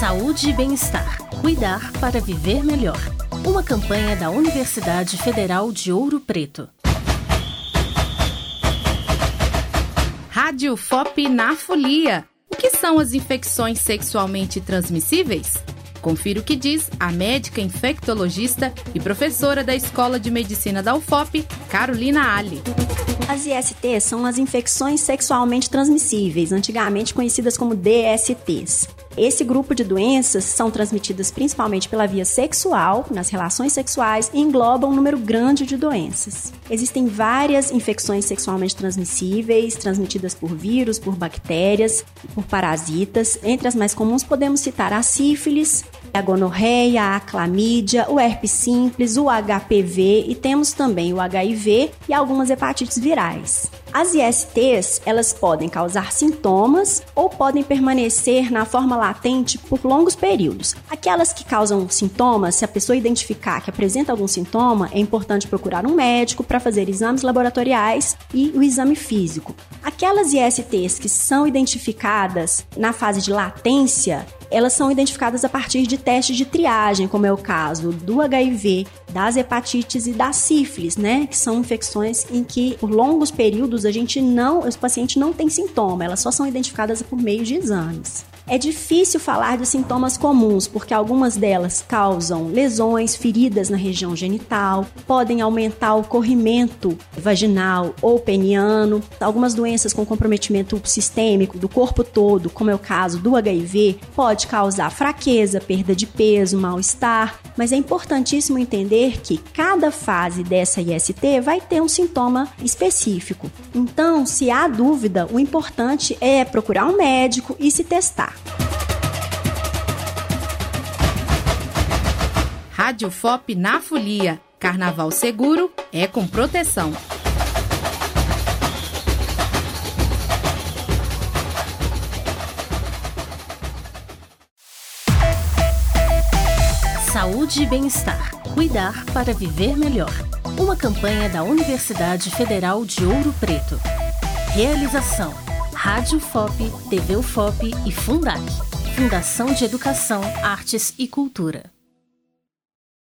Saúde e bem-estar. Cuidar para viver melhor. Uma campanha da Universidade Federal de Ouro Preto. Rádio FOP na Folia. O que são as infecções sexualmente transmissíveis? Confira o que diz a médica infectologista e professora da Escola de Medicina da UFOP, Carolina Ali. As ISTs são as infecções sexualmente transmissíveis, antigamente conhecidas como DSTs. Esse grupo de doenças são transmitidas principalmente pela via sexual, nas relações sexuais, e englobam um número grande de doenças. Existem várias infecções sexualmente transmissíveis, transmitidas por vírus, por bactérias, por parasitas. Entre as mais comuns podemos citar a sífilis, a gonorreia, a clamídia, o herpes simples, o HPV e temos também o HIV e algumas hepatites virais. As ISTs, elas podem causar sintomas ou podem permanecer na forma latente por longos períodos. Aquelas que causam sintomas, se a pessoa identificar que apresenta algum sintoma, é importante procurar um médico para fazer exames laboratoriais e o exame físico. Aquelas ISTs que são identificadas na fase de latência, elas são identificadas a partir de testes de triagem, como é o caso do HIV, das hepatites e da sífilis, né? Que são infecções em que por longos períodos a gente não, os pacientes não têm sintoma, elas só são identificadas por meio de exames. É difícil falar de sintomas comuns, porque algumas delas causam lesões, feridas na região genital, podem aumentar o corrimento vaginal ou peniano, algumas doenças com comprometimento sistêmico do corpo todo, como é o caso do HIV, pode causar fraqueza, perda de peso, mal-estar, mas é importantíssimo entender que cada fase dessa IST vai ter um sintoma específico. Então, se há dúvida, o importante é procurar um médico e se testar. Rádio FOP na Folia. Carnaval seguro é com proteção. Saúde e bem-estar. Cuidar para viver melhor. Uma campanha da Universidade Federal de Ouro Preto. Realização: Rádio FOP, TV UFOP e Fundac. Fundação de Educação, Artes e Cultura.